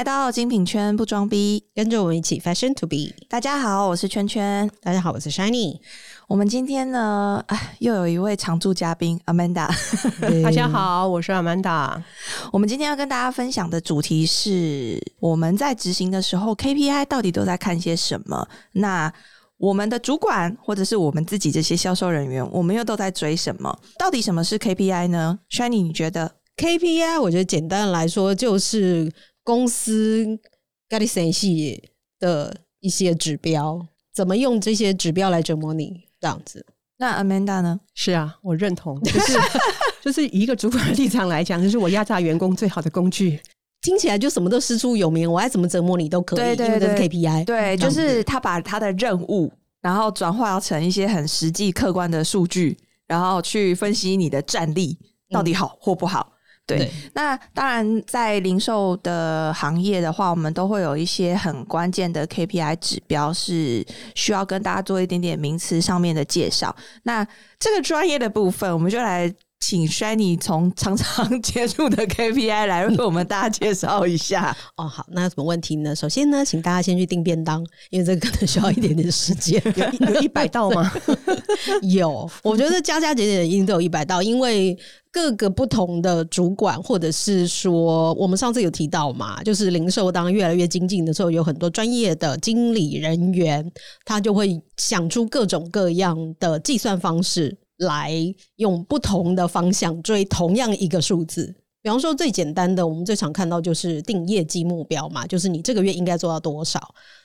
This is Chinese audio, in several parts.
来到精品圈不装逼，跟着我们一起 fashion to be。大家好，我是圈圈。大家好，我是 Shiny。我们今天呢，哎，又有一位常驻嘉宾 Amanda。大家好，我是 Amanda。我们今天要跟大家分享的主题是我们在执行的时候，KPI 到底都在看些什么？那我们的主管或者是我们自己这些销售人员，我们又都在追什么？到底什么是 KPI 呢？Shiny，你觉得 KPI？我觉得简单来说就是公司 g a t 系的一些指标，怎么用这些指标来折磨你这样子？那 Amanda 呢？是啊，我认同，就是 就是以一个主管的立场来讲，就是我压榨员工最好的工具。听起来就什么都师出有名，我爱怎么折磨你都可以，对对对，KPI，对，就是他把他的任务，然后转化成一些很实际、客观的数据，然后去分析你的战力到底好或不好。对，那当然在零售的行业的话，我们都会有一些很关键的 KPI 指标，是需要跟大家做一点点名词上面的介绍。那这个专业的部分，我们就来。请 Shiny 从常常接触的 KPI 来为我们大家介绍一下 哦。好，那有什么问题呢？首先呢，请大家先去订便当，因为这个可能需要一点点时间。有有一百道吗？有，我觉得加加减减一定都有一百道，因为各个不同的主管，或者是说我们上次有提到嘛，就是零售当越来越精进的时候，有很多专业的经理人员，他就会想出各种各样的计算方式。来用不同的方向追同样一个数字，比方说最简单的，我们最常看到就是定业绩目标嘛，就是你这个月应该做到多少。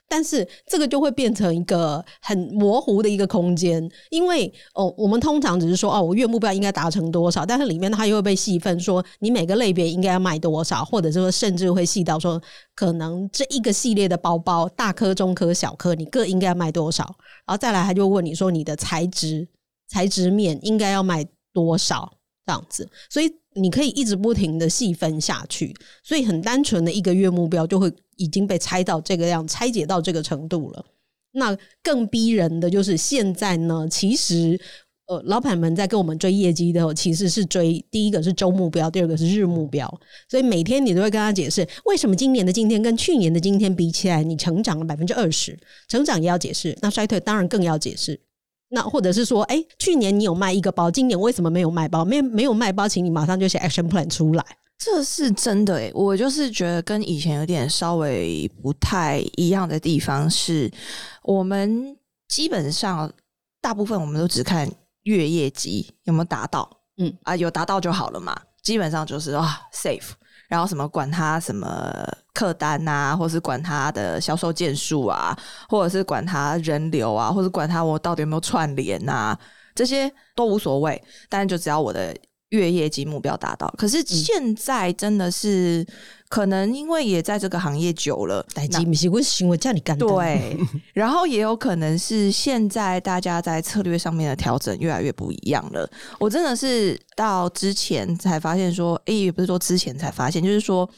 但是这个就会变成一个很模糊的一个空间，因为哦，我们通常只是说哦，我月目标应该达成多少，但是里面它又会被细分，说你每个类别应该要卖多少，或者说甚至会细到说，可能这一个系列的包包，大颗、中颗、小颗，你各应该要卖多少，然后再来他就问你说你的材质。材质面应该要卖多少这样子，所以你可以一直不停的细分下去，所以很单纯的一个月目标就会已经被拆到这个样，拆解到这个程度了。那更逼人的就是现在呢，其实呃，老板们在跟我们追业绩的时候，其实是追第一个是周目标，第二个是日目标，所以每天你都会跟他解释为什么今年的今天跟去年的今天比起来，你成长了百分之二十，成长也要解释，那衰退当然更要解释。那或者是说，哎，去年你有卖一个包，今年为什么没有卖包？没没有卖包，请你马上就写 action plan 出来。这是真的哎，我就是觉得跟以前有点稍微不太一样的地方是，我们基本上大部分我们都只看月业绩有没有达到，嗯啊，有达到就好了嘛，基本上就是啊 safe。然后什么管他什么客单啊，或是管他的销售件数啊，或者是管他人流啊，或者管他我到底有没有串联啊，这些都无所谓。但是就只要我的月业绩目标达到。可是现在真的是。可能因为也在这个行业久了，代际不是我行为叫你干对，然后也有可能是现在大家在策略上面的调整越来越不一样了。我真的是到之前才发现说，哎，也不是说之前才发现，就是说。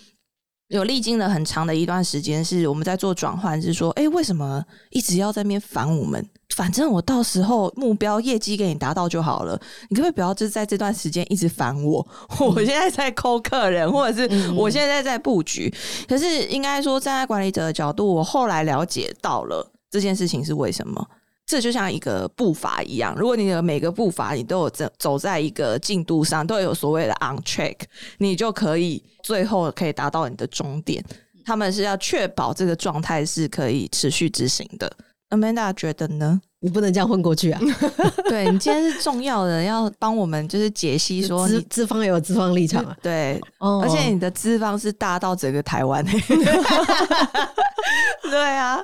有历经了很长的一段时间，是我们在做转换，是说，哎，为什么一直要在那边烦我们？反正我到时候目标业绩给你达到就好了，你可不可以不要就在这段时间一直烦我？我现在在抠客人，或者是我现在在布局。可是应该说，站在管理者的角度，我后来了解到了这件事情是为什么。这就像一个步伐一样，如果你的每个步伐你都有走走在一个进度上，都有所谓的 on track，你就可以最后可以达到你的终点。他们是要确保这个状态是可以持续执行的。Amanda 觉得呢？你不能这样混过去啊！对你今天是重要的，要帮我们就是解析说，资资方也有资方立场啊。对，而且你的资方是大到整个台湾。对啊。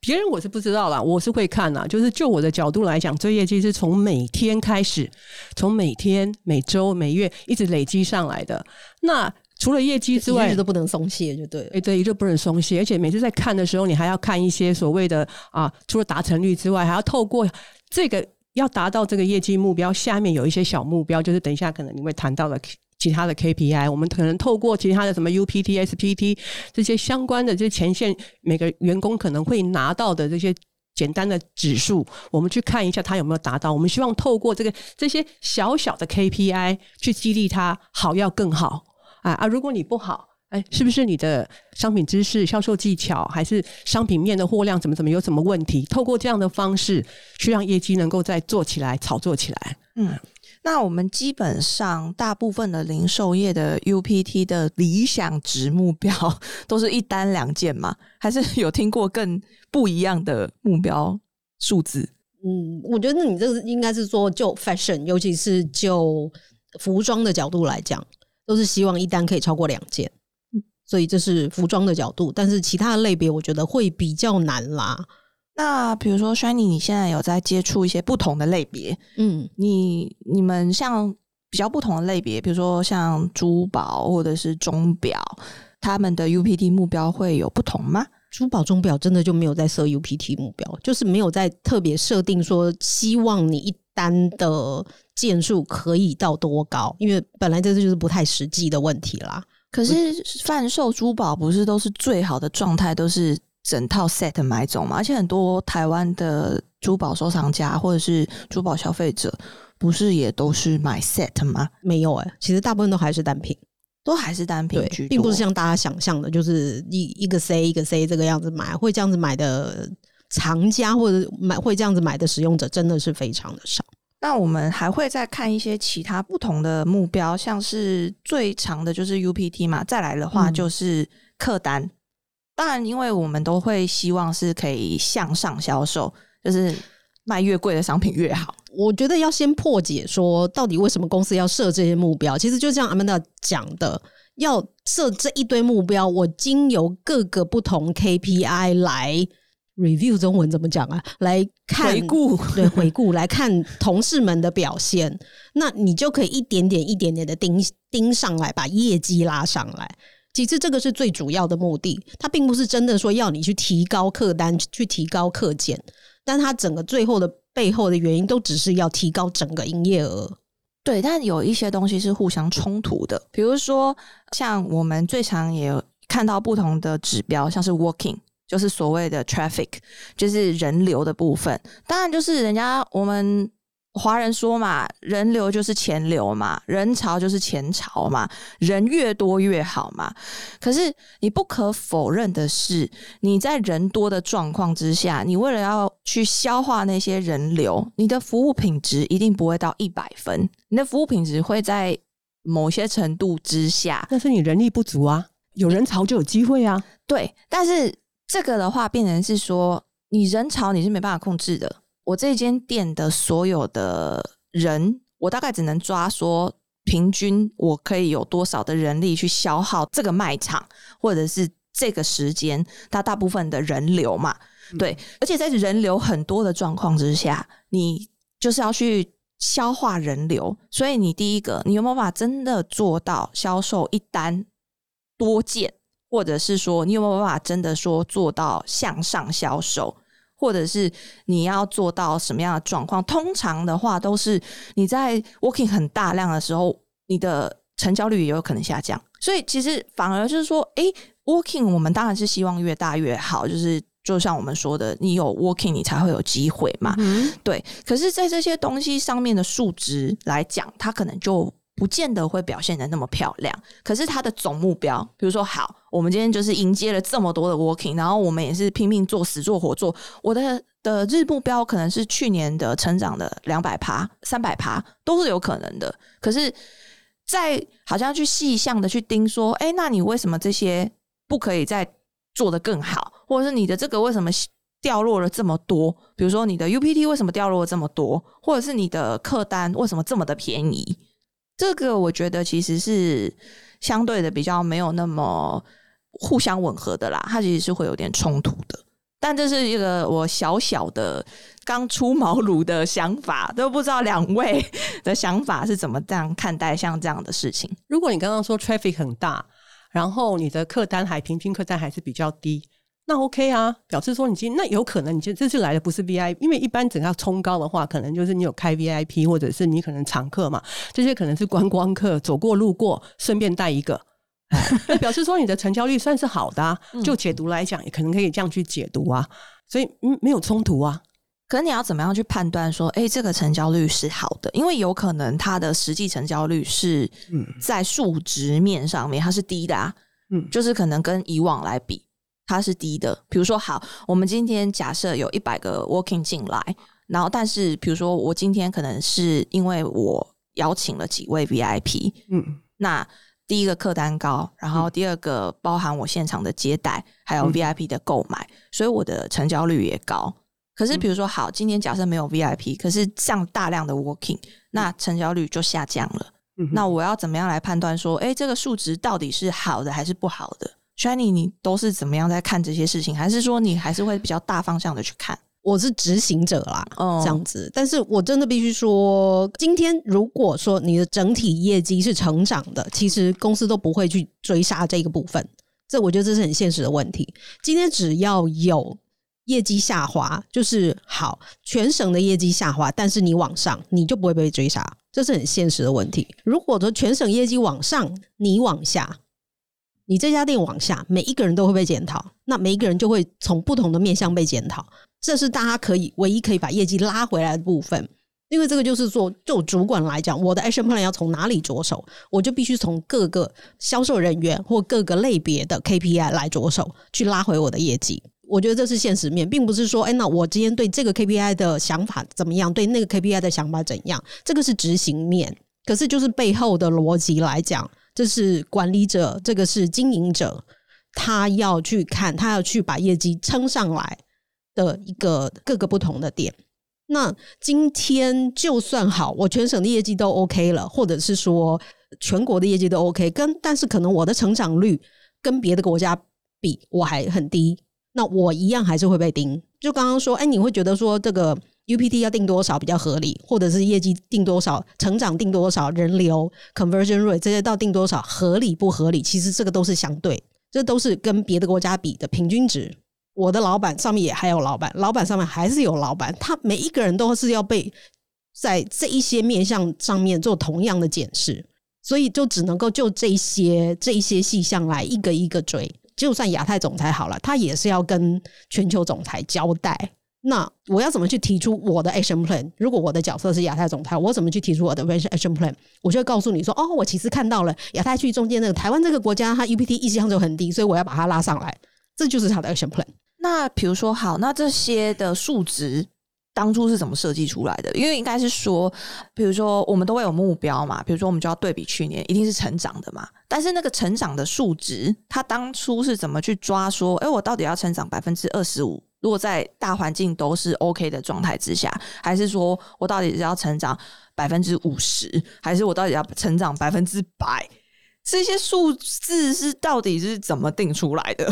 别人我是不知道啦，我是会看呐。就是就我的角度来讲，追业绩是从每天开始，从每天、每周、每月一直累积上来的。那除了业绩之外，一直都不能松懈，就对。哎，对，一直不能松懈。而且每次在看的时候，你还要看一些所谓的啊，除了达成率之外，还要透过这个要达到这个业绩目标，下面有一些小目标，就是等一下可能你会谈到的。其他的 KPI，我们可能透过其他的什么 UPT、SPT 这些相关的这些前线每个员工可能会拿到的这些简单的指数，我们去看一下他有没有达到。我们希望透过这个这些小小的 KPI 去激励他好要更好啊啊！如果你不好，哎，是不是你的商品知识、销售技巧，还是商品面的货量怎么怎么有什么问题？透过这样的方式，去让业绩能够再做起来、炒作起来。嗯，那我们基本上大部分的零售业的 UPT 的理想值目标 都是一单两件嘛？还是有听过更不一样的目标数字？嗯，我觉得你这个应该是说就 fashion，尤其是就服装的角度来讲，都是希望一单可以超过两件。所以这是服装的角度，但是其他的类别我觉得会比较难啦。那比如说，Shiny，你现在有在接触一些不同的类别？嗯，你你们像比较不同的类别，比如说像珠宝或者是钟表，他们的 UPT 目标会有不同吗？珠宝钟表真的就没有在设 UPT 目标，就是没有在特别设定说希望你一单的件数可以到多高，因为本来这就是不太实际的问题啦。可是贩售珠宝不是都是最好的状态，都是整套 set 买走嘛？而且很多台湾的珠宝收藏家或者是珠宝消费者，不是也都是买 set 吗？没有哎，其实大部分都还是单品，都还是单品，并不是像大家想象的，就是一一个 C 一个 C 这个样子买，会这样子买的藏家或者买会这样子买的使用者，真的是非常的少。那我们还会再看一些其他不同的目标，像是最长的就是 UPT 嘛，再来的话就是客单。当然，因为我们都会希望是可以向上销售，就是卖越贵的商品越好。我觉得要先破解说，到底为什么公司要设这些目标？其实就像阿曼达讲的，要设这一堆目标，我经由各个不同 KPI 来。review 中文怎么讲啊？来看回顾，对回顾来看同事们的表现，那你就可以一点点、一点点的盯盯上来，把业绩拉上来。其实这个是最主要的目的，它并不是真的说要你去提高客单、去提高客减，但它整个最后的背后的原因都只是要提高整个营业额。对，但有一些东西是互相冲突的，比如说像我们最常也看到不同的指标，像是 working。就是所谓的 traffic，就是人流的部分。当然，就是人家我们华人说嘛，人流就是钱流嘛，人潮就是钱潮嘛，人越多越好嘛。可是你不可否认的是，你在人多的状况之下，你为了要去消化那些人流，你的服务品质一定不会到一百分，你的服务品质会在某些程度之下。但是你人力不足啊，有人潮就有机会啊。对，但是。这个的话，变成是说，你人潮你是没办法控制的。我这间店的所有的人，我大概只能抓说，平均我可以有多少的人力去消耗这个卖场，或者是这个时间，它大部分的人流嘛。对，而且在人流很多的状况之下，你就是要去消化人流。所以你第一个，你有没有办法真的做到销售一单多件？或者是说，你有没有办法真的说做到向上销售？或者是你要做到什么样的状况？通常的话，都是你在 working 很大量的时候，你的成交率也有可能下降。所以其实反而就是说，哎，working 我们当然是希望越大越好。就是就像我们说的，你有 working，你才会有机会嘛。嗯对。可是，在这些东西上面的数值来讲，它可能就。不见得会表现的那么漂亮，可是它的总目标，比如说，好，我们今天就是迎接了这么多的 working，然后我们也是拼命做、死做、活做。我的的日目标可能是去年的成长的两百趴、三百趴，都是有可能的。可是，在好像去细项的去盯说，哎，那你为什么这些不可以再做的更好？或者是你的这个为什么掉落了这么多？比如说你的 UPT 为什么掉落了这么多？或者是你的客单为什么这么的便宜？这个我觉得其实是相对的比较没有那么互相吻合的啦，它其实是会有点冲突的。但这是一个我小小的刚出茅庐的想法，都不知道两位 的想法是怎么这样看待像这样的事情。如果你刚刚说 traffic 很大，然后你的客单还平均客单还是比较低。那 OK 啊，表示说你今那有可能你今这次来的不是 VIP，因为一般整个冲高的话，可能就是你有开 VIP，或者是你可能常客嘛，这些可能是观光客走过路过，顺便带一个，那表示说你的成交率算是好的，啊就解读来讲，也可能可以这样去解读啊，所以嗯没有冲突啊。可是你要怎么样去判断说，哎，这个成交率是好的？因为有可能它的实际成交率是在数值面上面它是低的啊。嗯就是可能跟以往来比，它是低的。比如说，好，我们今天假设有一百个 working 进来，然后但是比如说我今天可能是因为我邀请了几位 VIP，嗯。那第一个客单高，然后第二个包含我现场的接待，还有嗯。VIP 的购买，所以我的成交率也高。可是比如说，好，今天假设没有 VIP，可是上大量的 working，那成交率就下降了。嗯，那我要怎么样来判断说，哎，这个数值到底是好的还是不好的？Shiny，你都是怎么样在看这些事情？还是说你还是会比较大方向的去看？我是执行者啦，哦这样子。但是我真的必须说，今天如果说你的整体业绩是成长的，其实公司都不会去追杀这个部分。这我觉得这是很现实的问题。今天只要有业绩下滑，就是好，全省的业绩下滑，但是你往上，你就不会被追杀，这是很现实的问题。如果说全省业绩往上，你往下，你这家店往下，每一个人都会被检讨，那每一个人就会从不同的面向被检讨。这是大家可以唯一可以把业绩拉回来的部分，因为这个就是说，就主管来讲，我的 action plan 要从哪里着手，我就必须从各个销售人员或各个类别的 KPI 来着手，去拉回我的业绩。我觉得这是现实面，并不是说，哎，那我今天对这个 KPI 的想法怎么样，对那个 KPI 的想法怎样，这个是执行面。可是就是背后的逻辑来讲，这是管理者，这个是经营者，他要去看，他要去把业绩撑上来的一个各个不同的点。那今天就算好，我全省的业绩都 OK 了，或者是说全国的业绩都 OK，跟但是可能我的成长率跟别的国家比我还很低，那我一样还是会被盯。就刚刚说，哎，你会觉得说这个 UPT 要定多少比较合理，或者是业绩定多少、成长定多少、人流 conversion rate 这些到定多少合理不合理？其实这个都是相对，这都是跟别的国家比的平均值。我的老板上面也还有老板，老板上面还是有老板，他每一个人都是要被在这一些面向上面做同样的检视，所以就只能够就这一些这一些细项来一个一个追。就算亚太总裁好了，他也是要跟全球总裁交代。那我要怎么去提出我的 action plan？如果我的角色是亚太总裁，我怎么去提出我的 action plan？我就会告诉你说，哦，我其实看到了亚太区中间那个台湾这个国家，它 UPT 一向就很低，所以我要把它拉上来，这就是他的 action plan。那比如说，好，那这些的数值当初是怎么设计出来的？因为应该是说，比如说我们都会有目标嘛，比如说我们就要对比去年，一定是成长的嘛。但是那个成长的数值，它当初是怎么去抓？说，哎，我到底要成长百分之二十五？如果在大环境都是 OK 的状态之下，还是说我到底是要成长百分之五十，还是我到底要成长百分之百？这些数字是到底是怎么定出来的？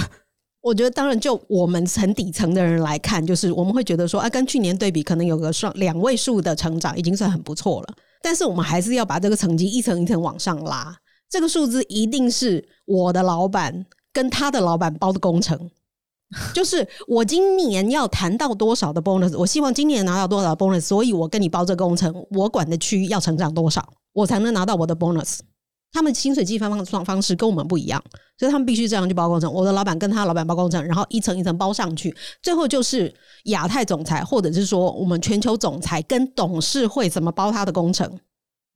我觉得，当然，就我们很底层的人来看，就是我们会觉得说，啊，跟去年对比，可能有个双两位数的成长，已经算很不错了。但是，我们还是要把这个成绩一层一层往上拉。这个数字一定是我的老板跟他的老板包的工程。就是我今年要谈到多少的 bonus，我希望今年拿到多少的 bonus，所以我跟你包这个工程，我管的区域要成长多少，我才能拿到我的 bonus。他们薪水计算方方方式跟我们不一样，所以他们必须这样去包工程。我的老板跟他老板包工程，然后一层一层包上去，最后就是亚太总裁，或者是说我们全球总裁跟董事会怎么包他的工程，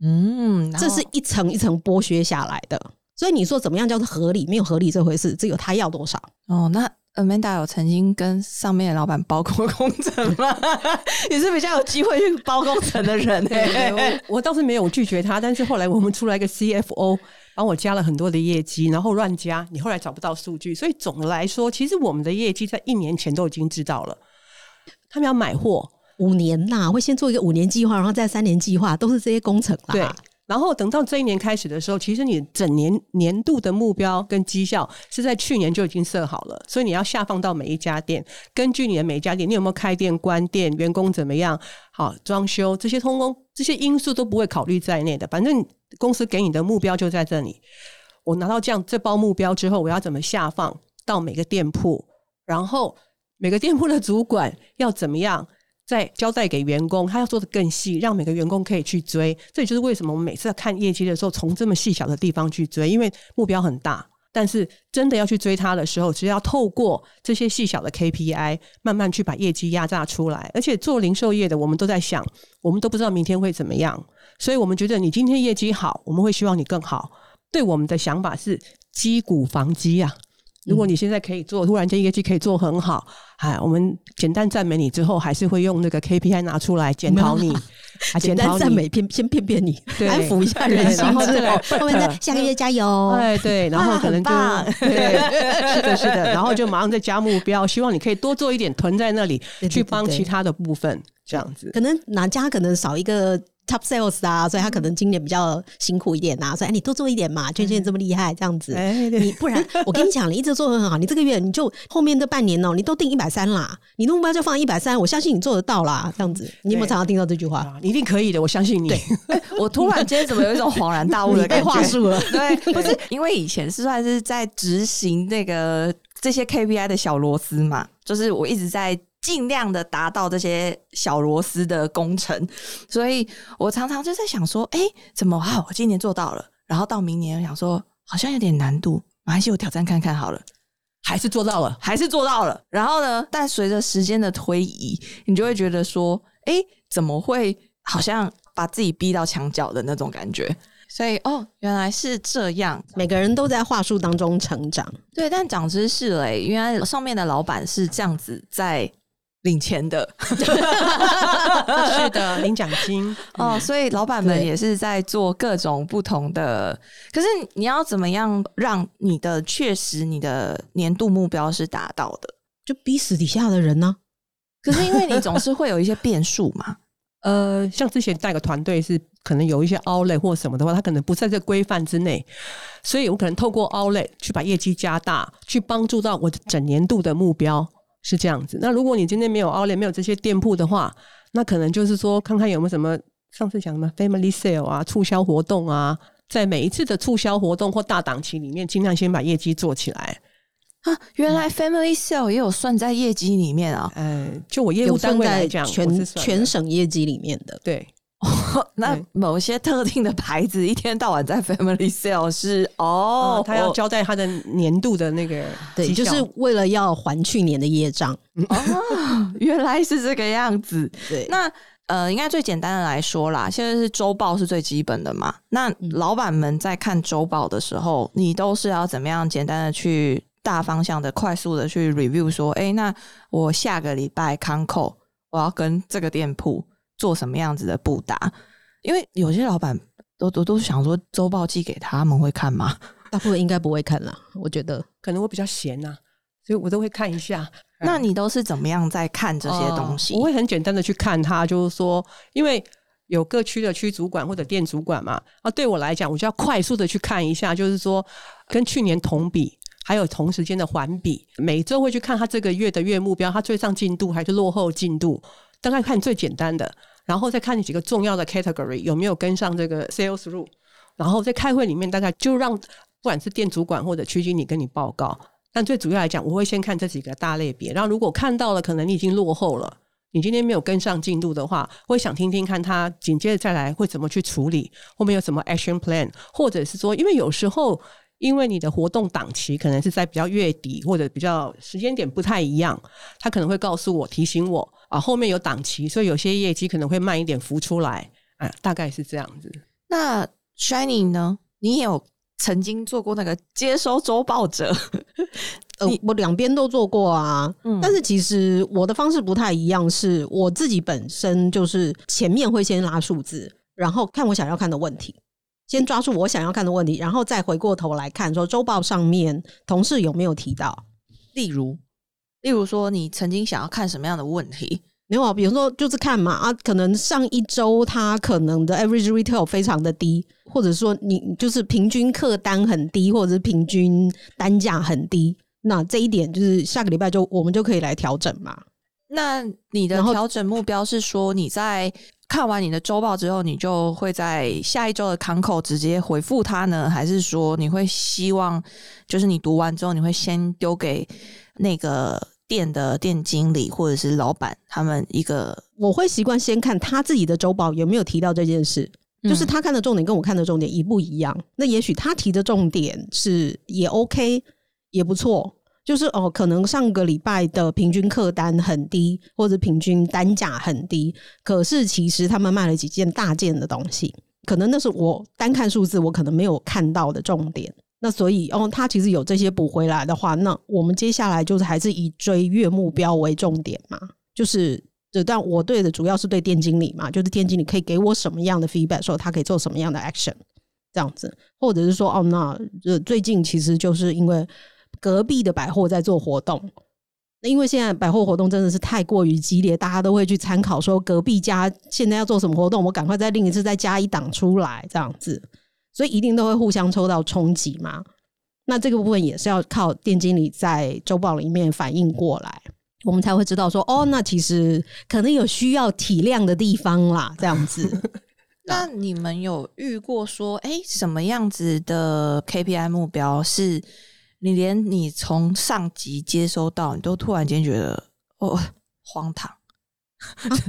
嗯，这是一层一层剥削下来的。所以你说怎么样叫做合理？没有合理这回事，只有他要多少。哦，那 Amanda 有曾经跟上面的老板包过工程吗？也是比较有机会去包工程的人哎、对我我倒是没有拒绝他，但是后来我们出来一个 CFO，帮我加了很多的业绩，然后乱加，你后来找不到数据，所以总的来说，其实我们的业绩在一年前都已经知道了。他们要买货，五年呐，会先做一个五年计划，然后再三年计划，都是这些工程啦。对，然后等到这一年开始的时候，其实你整年年度的目标跟绩效是在去年就已经设好了，所以你要下放到每一家店，根据你的每一家店，你有没有开店、关店，员工怎么样，好装修这些通通这些因素都不会考虑在内的，反正公司给你的目标就在这里。我拿到这样这包目标之后，我要怎么下放到每个店铺，然后每个店铺的主管要怎么样？再交代给员工，他要做的更细，让每个员工可以去追。这也就是为什么我们每次要看业绩的时候，从这么细小的地方去追，因为目标很大。但是真的要去追它的时候，只要透过这些细小的 KPI，慢慢去把业绩压榨出来。而且做零售业的，我们都在想，我们都不知道明天会怎么样，所以我们觉得你今天业绩好，我们会希望你更好。对我们的想法是，击鼓防击啊。如果你现在可以做，突然间业绩可以做很好，哎，我们简单赞美你之后，还是会用那个 KPI 拿出来检讨你，检讨赞美骗先骗骗你，安抚一下人心然后之后，面再 下个月加油。哎，对，然后可能就对，是的，是的，然后就马上再加目标，希望你可以多做一点，囤在那里去帮其他的部分，这样子。可能哪家可能少一个 top sales 啊，所以他可能今年比较辛苦一点呐、所以哎，你多做一点嘛，娟娟这么厉害，这样子。哎，你不然，我跟你讲，你一直做的很好，你这个月你就后面这半年哦，你都定一百三啦，你的目标就放一百三，我相信你做得到啦。这样子，你有没有常常听到这句话？啊，你一定可以的，我相信你。我突然间怎么有一种恍然大悟的 被感觉？话术了，对，不是因为以前是算是在执行那个这些 KPI 的小螺丝嘛，就是我一直在尽量的达到这些小螺丝的工程，所以我常常就在想说，哎、怎么啊？我今年做到了，然后到明年想说好像有点难度，马来西亚我挑战看看好了。还是做到了。还是做到了。然后呢，但随着时间的推移，你就会觉得说，哎，怎么会好像把自己逼到墙角的那种感觉？所以哦，原来是这样。每个人都在话术当中成长。对，但长知识了耶，原来上面的老板是这样子在领钱的。是的，领奖金。哦，所以老板们也是在做各种不同的。可是你要怎么样让你的确实你的年度目标是达到的？就逼死底下的人呢、可是因为你总是会有一些变数嘛，呃，像之前带个团队是可能有一些 outlet 或什么的话，他可能不在这个规范之内，所以我可能透过 outlet 去把业绩加大，去帮助到我整年度的目标是这样子。那如果你今天没有 outlet 没有这些店铺的话，那可能就是说看看有没有什么上次讲什么 family sale 啊、促销活动啊，在每一次的促销活动或大档期里面，尽量先把业绩做起来。啊，原来 Family Sale 也有算在业绩里面啊。呃，就我业务单位来讲，我全是全省业绩里面的。对。那某些特定的牌子一天到晚在 Family Sale 是哦哦，，他要交代他的年度的那个对，就是为了要还去年的业障。哦，原来是这个样子。对，那呃，应该最简单的来说啦，现在是周报是最基本的嘛。那老板们在看周报的时候，你都是要怎么样简单的去大方向的、快速的去 review 说，哎、那我下个礼拜康扣，我要跟这个店铺做什么样子的布达？因为有些老板都都都想说，周报寄给他们会看吗？大部分应该不会看啦，我觉得。可能我比较闲呐、所以我都会看一下。那你都是怎么样在看这些东西？哦我会很简单的去看它，就是说，因为有各区的区主管或者店主管嘛，啊，对我来讲，我就要快速的去看一下，就是说跟去年同比。还有同时间的环比，每周会去看他这个月的月目标，他追上进度还是落后进度，大概看最简单的，然后再看你几个重要的 category 有没有跟上这个 sales rule，然后在开会里面大概就让不管是店主管或者区经理跟你报告，但最主要来讲，我会先看这几个大类别，然后如果看到了可能你已经落后了。你今天没有跟上进度的话，会想听听看他紧接着再来会怎么去处理，后面有什么 action plan，或者是说，因为有时候因为你的活动档期可能是在比较月底或者比较时间点不太一样，他可能会告诉我提醒我啊，后面有档期，所以有些业绩可能会慢一点浮出来，啊，大概是这样子。那 Shining 呢？你也有曾经做过那个接收周报者，呃，我两边都做过啊，嗯但是其实我的方式不太一样，是我自己本身就是前面会先拉数字，然后看我想要看的问题，先抓住我想要看的问题，然后再回过头来看说周报上面同事有没有提到。例如，例如说你曾经想要看什么样的问题？没有啊，比如说就是看嘛啊，可能上一周它可能的 average retail 非常的低，或者说你就是平均客单很低，或者是平均单价很低，那这一点就是下个礼拜就我们就可以来调整嘛。那你的调整目标是说你在看完你的周报之后，你就会在下一周的康口直接回复他呢，还是说你会希望就是你读完之后，你会先丢给那个店的店经理或者是老板他们一个？我会习惯先看他自己的周报有没有提到这件事，就是嗯他看的重点跟我看的重点一不一样。那也许他提的重点是也 OK，也不错。就是哦，可能上个礼拜的平均客单很低，或者平均单价很低，可是其实他们卖了几件大件的东西，可能那是我单看数字我可能没有看到的重点。那所以哦，他其实有这些补回来的话，那我们接下来就是还是以追月目标为重点嘛，就是这但我对的主要是对店经理嘛，就是店经理可以给我什么样的 feedback，说他可以做什么样的 action，这样子，或者是说哦，那最近其实就是因为隔壁的百货在做活动。那因为现在百货活动真的是太过于激烈，大家都会去参考说隔壁家现在要做什么活动，我赶快再另一次再加一档出来这样子，所以一定都会互相抽到冲击嘛。那这个部分也是要靠店经理在周报里面反映过来，我们才会知道说哦，那其实可能有需要体谅的地方啦，这样子。那你们有遇过说，哎，什么样子的 KPI 目标是？你连你从上级接收到，你都突然间觉得哦荒唐，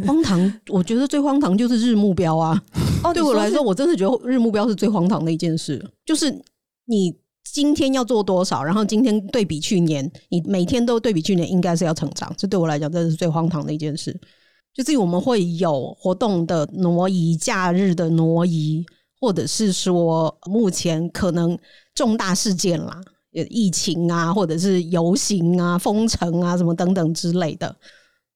荒唐！我觉得最荒唐就是日目标啊。哦，对我来说，我真的觉得日目标是最荒唐的一件事。就是你今天要做多少，然后今天对比去年，你每天都对比去年，应该是要成长。这对我来讲，真的是最荒唐的一件事。就是我们会有活动的挪移、假日的挪移，或者是说目前可能重大事件啦。疫情啊，或者是游行啊、封城啊，什么等等之类的，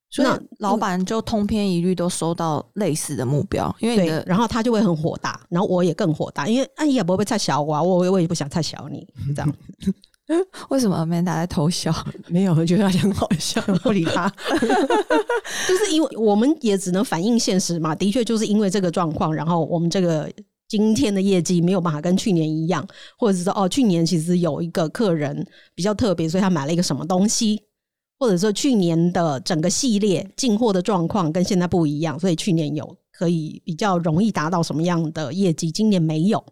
所以老板就通篇一律都收到类似的目标，因为对，然后他就会很火大，然后我也更火大，因为哎也，不会太小我，啊我我也不想太小你这样。为什么 Amanda 在偷笑？没有，我觉得他很好笑，不理他。就是因为我们也只能反映现实嘛，的确就是因为这个状况，然后我们这个。今天的业绩没有办法跟去年一样，或者是说哦，去年其实有一个客人比较特别，所以他买了一个什么东西，或者说去年的整个系列进货的状况跟现在不一样，所以去年有可以比较容易达到什么样的业绩，今年没有。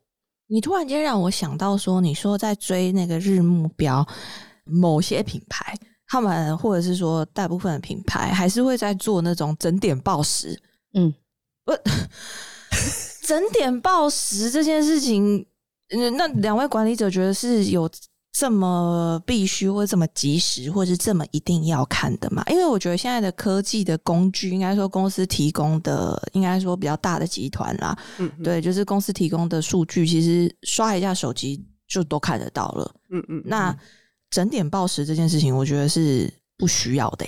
你突然间让我想到说，你说在追那个日目标，某些品牌他们或者是说大部分的品牌还是会在做那种整点报时，嗯，不。整点报时这件事情，那两位管理者觉得是有这么必须，或者这么及时，或者是这么一定要看的吗？因为我觉得现在的科技的工具，应该说公司提供的，应该说比较大的集团啦，嗯，对，就是公司提供的数据，其实刷一下手机就都看得到了，嗯嗯。那整点报时这件事情，我觉得是不需要的。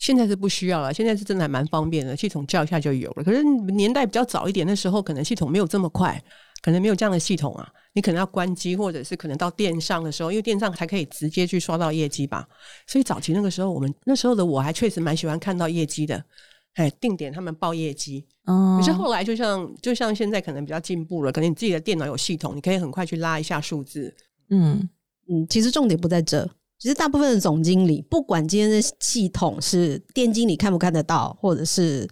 现在是不需要了，现在是真的还蛮方便的，系统叫一下就有了。可是年代比较早一点的时候，可能系统没有这么快，可能没有这样的系统啊。你可能要关机，或者是可能到电上的时候，因为电上才可以直接去刷到业绩吧。所以早期那个时候，我们那时候的我还确实蛮喜欢看到业绩的，哎，定点他们报业绩。可是后来就像就像现在可能比较进步了，可能你自己的电脑有系统，你可以很快去拉一下数字。嗯嗯，其实重点不在这。其实大部分的总经理，不管今天的系统是店经理看不看得到，或者是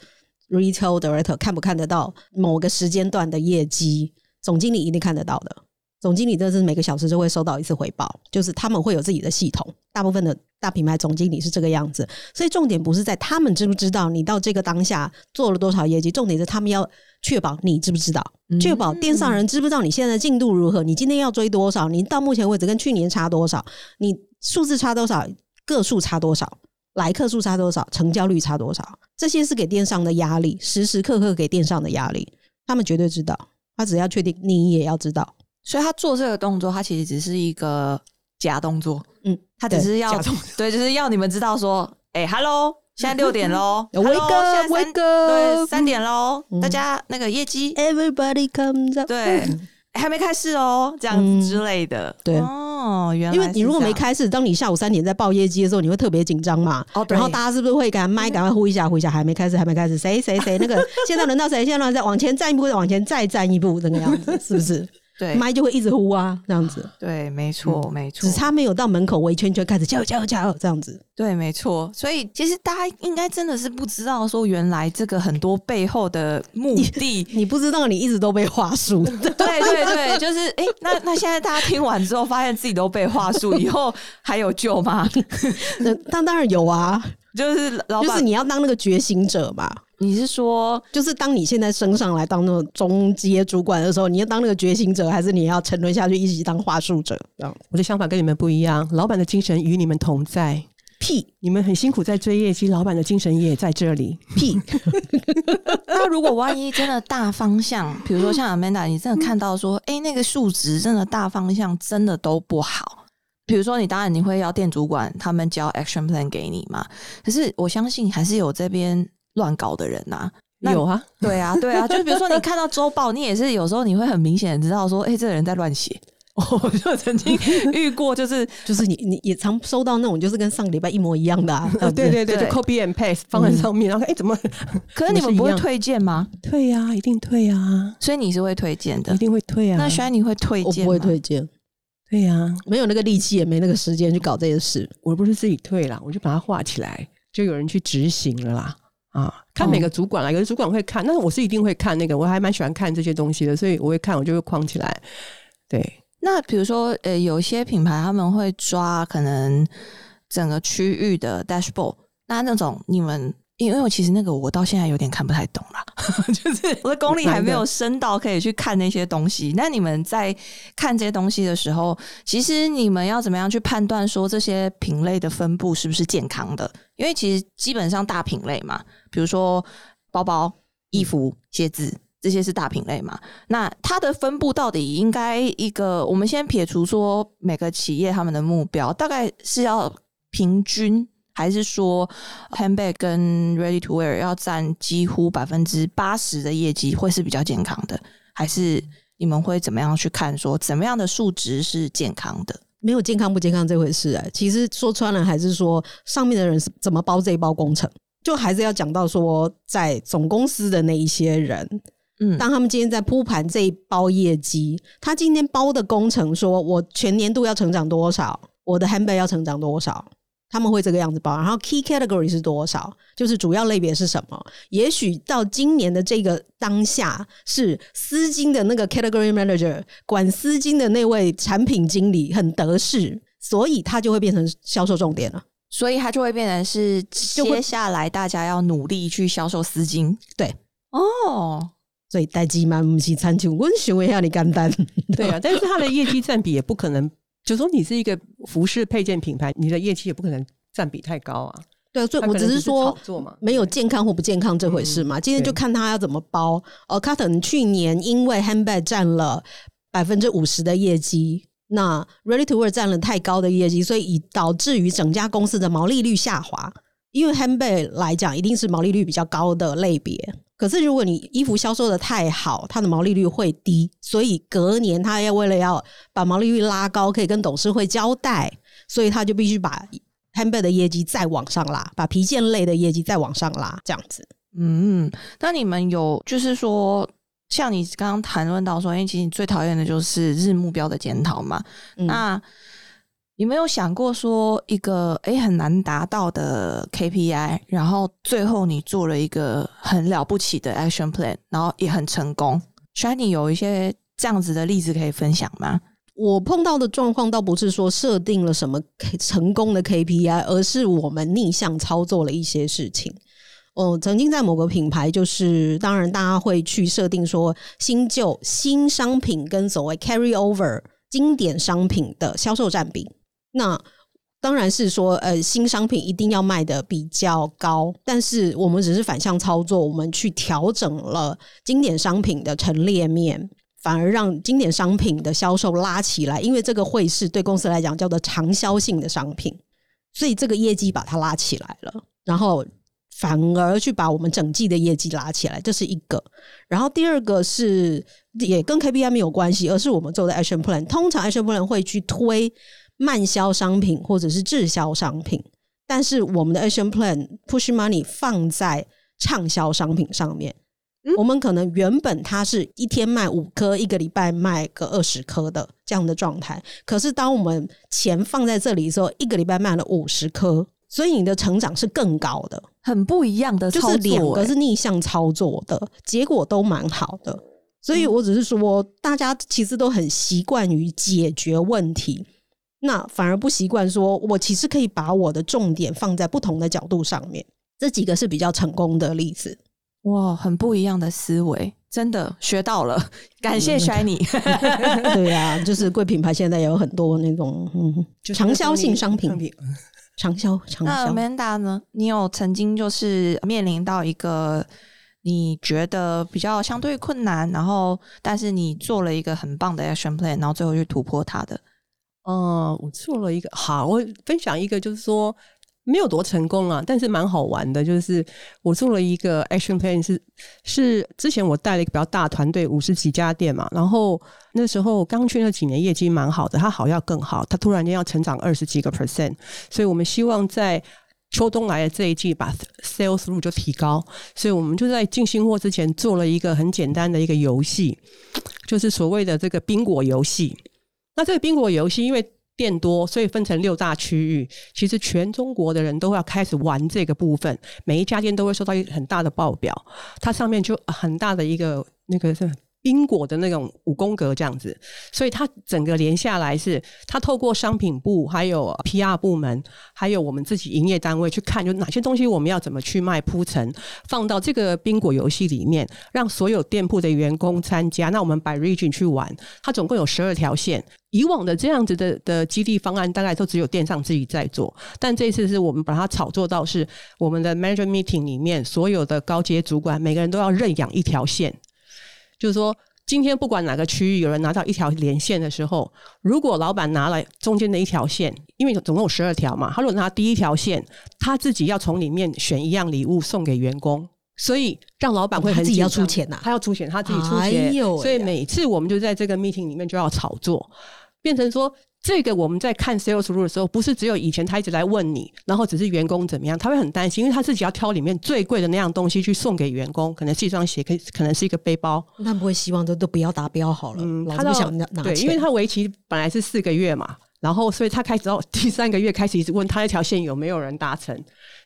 retail director 看不看得到某个时间段的业绩，总经理一定看得到的。总经理这是每个小时就会收到一次回报，就是他们会有自己的系统。大部分的大品牌总经理是这个样子，所以重点不是在他们知不知道你到这个当下做了多少业绩，重点是他们要确保你知不知道，确保电商人知不知道你现在的进度如何，你今天要追多少，你到目前为止跟去年差多少，你数字差多少，个数差多少，来客数差多少，成交率差多少，这些是给电商的压力，时时刻刻给电商的压力，他们绝对知道，他只要确定你也要知道。所以他做这个动作，他其实只是一个假动作。嗯，他只是要对，就是要你们知道说，哎，Hello，现在六点喽，威哥，威哥，对，三点喽，大家那个业绩，Everybody comes up，对，还没开始哦，这样子之类的。对哦，原来因为你如果没开始，当你下午三点在报业绩的时候，你会特别紧张嘛。哦，然后大家是不是会赶麦，赶快呼一下，呼一下，还没开始，还没开始，谁谁谁那个，现在轮到谁？现在轮到再往前站一步，往前再站一步，这个样子，是不是？对，麦就会一直呼啊，这样子。对，没错，没错。只差没有到门口围圈圈开始加油加油加油这样子。对，没错。所以其实大家应该真的是不知道，说原来这个很多背后的目的，你不知道，你一直都被话术。对对对，就是哎，那那现在大家听完之后，发现自己都被话术，以后还有救吗？那当当然有啊，就是老板就是你要当那个觉醒者嘛。你是说，就是当你现在升上来当那种中阶主管的时候，你要当那个觉醒者，还是你要沉沦下去一直当话术者？这样，我的想法跟你们不一样。老板的精神与你们同在，屁你们很辛苦在追业绩，老板的精神也在这里。屁，那如果万一真的大方向，比如说像 Amanda，你真的看到说，哎、那个数值真的大方向真的都不好。比如说，你当然你会要店主管他们交 action plan 给你嘛，可是我相信还是有这边乱搞的人呐、那有啊，对啊，对啊，就是比如说你看到周报，你也是有时候你会很明显知道说，哎、这个人在乱写。我就曾经 遇过，就是就是你你也常收到那种就是跟上个礼拜一模一样的啊，呃，对对对，就 copy and paste 放在上面，然后哎，怎么？可是你们不会推荐吗？退呀，一定退呀，所以你是会推荐的一。定会退啊。那轩你会推荐吗？我不会推荐，对呀，没有那个力气，也没那个时间去搞这些事。我不是自己退了，我就把它画起来，就有人去执行了啦。啊，看每个主管啦，有的主管会看，但是我是一定会看那个，我还蛮喜欢看这些东西的，所以我会看，我就会框起来。对，那比如说，呃，有一些品牌他们会抓可能整个区域的 dashboard，那那种你们。因为我其实那个我到现在有点看不太懂啦，就是我的功力还没有深到可以去看那些东西。那你们在看这些东西的时候，其实你们要怎么样去判断说这些品类的分布是不是健康的？因为其实基本上大品类嘛，比如说包包、衣服、鞋子，这些是大品类嘛。那它的分布到底应该一个？我们先撇除说每个企业他们的目标，大概是要平均，还是说 handbag 跟 ready to wear 要占几乎百分之八十的业绩会是比较健康的？还是你们会怎么样去看说怎么样的数值是健康的？没有健康不健康这回事哎、其实说穿了，还是说上面的人是怎么包这一包工程，就还是要讲到说，在总公司的那一些人，嗯，当他们今天在铺盘这一包业绩，他今天包的工程说，我全年度要成长多少，我的 handbag 要成长多少，他们会这个样子包。然后 key category 是多少，就是主要类别是什么。也许到今年的这个当下，是丝巾的那个 category manager 管丝巾的那位产品经理很得势，所以他就会变成销售重点了。所以他就会变成是会接下来大家要努力去销售丝巾。对，哦，所以代机嘛，不是餐厅，我询问一下你干单。对啊，但是它的业绩占比也不可能，就说你是一个服饰配件品牌，你的业绩也不可能占比太高啊。对，所以我只只是说没有健康或不健康这回事嘛。今天就看他要怎么包。哦 c a r t o n 去年因为 handbag 占了百分之五十的业绩，那 ready to wear 占了太高的业绩，所以以导致于整家公司的毛利率下滑。因为 handbag 来讲，一定是毛利率比较高的类别。可是如果你衣服销售的太好，它的毛利率会低，所以隔年他要为了要把毛利率拉高，可以跟董事会交代，所以他就必须把 handbag 的业绩再往上拉，把皮件类的业绩再往上拉，这样子。嗯，那你们有就是说，像你刚刚谈论到说，因为其实你最讨厌的就是日目标的检讨嘛。嗯那你没有想过说一个诶很难达到的 KPI，然后最后你做了一个很了不起的 action plan，然后也很成功。Shiny 有一些这样子的例子可以分享吗？我碰到的状况倒不是说设定了什么 K- 成功的 KPI，而是我们逆向操作了一些事情。哦，曾经在某个品牌，就是当然大家会去设定说新旧新商品跟所谓 carry over 经典商品的销售占比。那当然是说，呃，新商品一定要卖的比较高，但是我们只是反向操作，我们去调整了经典商品的陈列面，反而让经典商品的销售拉起来，因为这个会是对公司来讲叫做长销性的商品，所以这个业绩把它拉起来了，然后反而去把我们整季的业绩拉起来，这是一个。然后第二个是也跟 KPI 没有关系，而是我们做的 action plan。通常 action plan 会去推慢销商品或者是滞销商品，但是我们的 action plan push money 放在畅销商品上面。我们可能原本它是一天卖五颗，一个礼拜卖个二十颗的这样的状态。可是当我们钱放在这里的时候，一个礼拜卖了五十颗，所以你的成长是更高的。很不一样的操作、就是两个是逆向操作的，结果都蛮好的。所以我只是说，大家其实都很习惯于解决问题，那反而不习惯说，我其实可以把我的重点放在不同的角度上面。这几个是比较成功的例子。哇，很不一样的思维，真的学到了，感谢 Shiny。对啊，就是贵品牌现在也有很多那种嗯就是长销性商品。长销，长那销。Amanda 呢？你有曾经就是面临到一个你觉得比较相对困难，然后但是你做了一个很棒的 action plan，然后最后去突破它的？哦，我做了一个好，我分享一个，就是说没有多成功啊，但是蛮好玩的。就是我做了一个 action plan，是是之前我带了一个比较大团队，五十几家店嘛，然后那时候刚去那几年业绩蛮好的，它好要更好，它突然间要成长二十几个 percent，所以我们希望在。秋冬来的这一季，把 sales through 就提高，所以我们就在进新货之前做了一个很简单的一个游戏，就是所谓的这个宾果游戏。那这个宾果游戏因为店多，所以分成六大区域。其实全中国的人都要开始玩这个部分，每一家店都会收到一个很大的报表，它上面就很大的一个那个是。宾果的那种五宫格这样子，所以它整个连下来是，它透过商品部、还有 PR 部门，还有我们自己营业单位去看，就哪些东西我们要怎么去卖铺陈，放到这个宾果游戏里面，让所有店铺的员工参加。那我们 by region 去玩，它总共有十二条线。以往的这样子的的激励方案，大概都只有电商自己在做，但这次是我们把它炒作到是我们的 manager meeting 里面，所有的高阶主管每个人都要认养一条线。就是说，今天不管哪个区域有人拿到一条连线的时候，如果老板拿了中间的一条线，因为总共有十二条嘛，他如果拿第一条线，他自己要从里面选一样礼物送给员工，所以让老板会很他自己要出钱呐他要出钱，他自己出哎钱，所以每次我们就在这个 meeting 里面就要炒作，变成说。这个我们在看 sales rule 的时候，不是只有以前他一直来问你，然后只是员工怎么样，他会很担心，因为他自己要挑里面最贵的那样东西去送给员工，可能是一双鞋，可以可能是一个背包，那不会希望都都不要达标好了，嗯，他到对，想拿拿钱，因为他为期本来是四个月嘛，然后所以他开始到 第三个月开始一直问他那条线有没有人达成，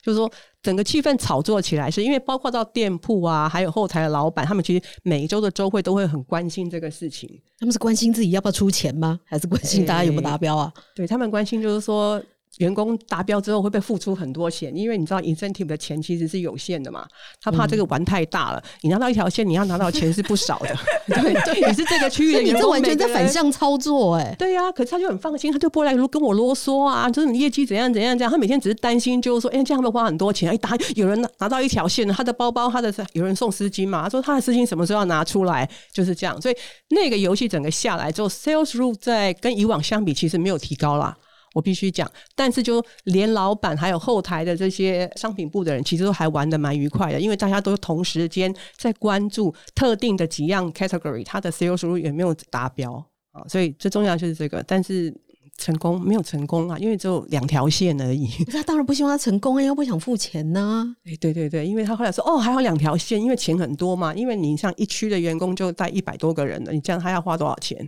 就是说整个气氛炒作起来，是因为包括到店铺啊，还有后台的老板，他们其实每一周的周会都会很关心这个事情，他们是关心自己要不要出钱吗？还是关心大家有没有达标啊？对他们关心就是说。员工达标之后会不会付出很多钱？因为你知道 incentive 的钱其实是有限的嘛，他怕这个玩太大了。你拿到一条线，你要拿到钱是不少的。对，对，也是这个区域的你这完全在反向操作哎、对呀、可是他就很放心，他就不会来跟我啰嗦啊，就是你业绩怎样怎样这样。他每天只是担心，就是说，哎、这样会花很多钱？哎，打有人拿拿到一条线，他的包包，他的有人送丝巾嘛？他说他的丝巾什么时候要拿出来？就是这样。所以那个游戏整个下来之后，sales rule 在跟以往相比，其实没有提高啦。我必须讲，但是就连老板还有后台的这些商品部的人，其实都还玩的蛮愉快的，因为大家都同时间在关注特定的几样 category，它的 sales rule 有没有达标啊？所以最重要就是这个，但是成功没有成功啊，因为只有两条线而已。他当然不希望他成功啊，又不想付钱呢、哎，对对对，因为他后来说，哦，还有两条线，因为钱很多嘛，因为你像一区的员工就带一百多个人了，你这样他要花多少钱？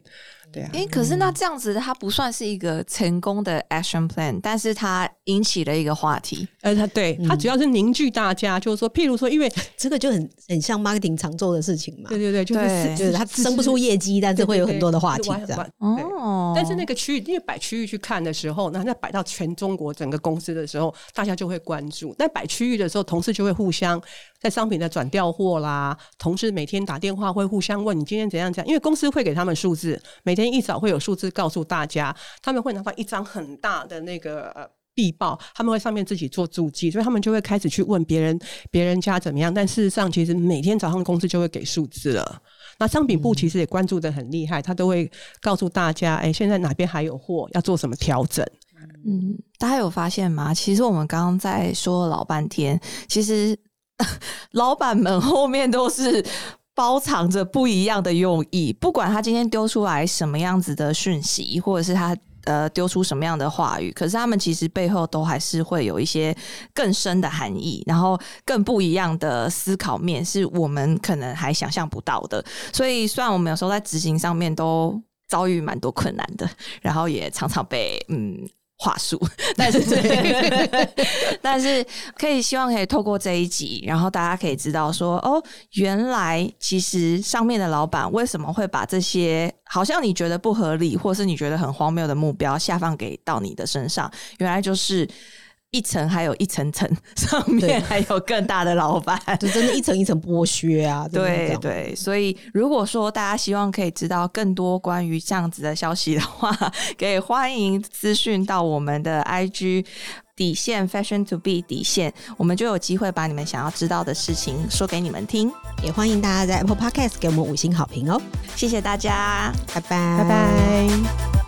对啊，诶，可是那这样子，它不算是一个成功的 action plan，但是它引起了一个话题。呃，它对它主要是凝聚大家，就是说，譬如说，因为 这个就很很像 marketing 常做的事情嘛对，对对，就是对就是它生不出业绩，但是会有很多的话题这样。哦，但是那个区域，因为摆区域去看的时候，那那摆到全中国整个公司的时候，大家就会关注。那摆区域的时候，同事就会互相在商品的转调货啦，同事每天打电话会互相问你今天怎样怎样，因为公司会给他们数字，每天一早会有数字告诉大家，他们会拿到一张很大的那个。呃必报，他们会上面自己做注记，所以他们就会开始去问别人，别人家怎么样。但事实上，其实每天早上公司就会给数字了。那商品部其实也关注的很厉害，他都会告诉大家，哎，现在哪边还有货，要做什么调整。嗯，大家有发现吗？其实我们刚刚在说了老半天，其实 老板们后面都是包藏着不一样的用意。不管他今天丢出来什么样子的讯息，或者是他呃丢出什么样的话语，可是他们其实背后都还是会有一些更深的含义，然后更不一样的思考面，是我们可能还想象不到的。所以，虽然我们有时候在执行上面都遭遇蛮多困难的，然后也常常被嗯。话术，但是 但是可以希望可以透过这一集，然后大家可以知道说，哦，原来其实上面的老板为什么会把这些好像你觉得不合理，或是你觉得很荒谬的目标下放给到你的身上，原来就是。一层还有一层层，上面还有更大的老板。就真的一层一层剥削啊！对对，所以如果说大家希望可以知道更多关于这样子的消息的话，可以欢迎资讯到我们的 IG 底线 Fashion to be 底线，我们就有机会把你们想要知道的事情说给你们听。也欢迎大家在 Apple Podcast 给我们五星好评哦，谢谢大家。拜拜，拜拜。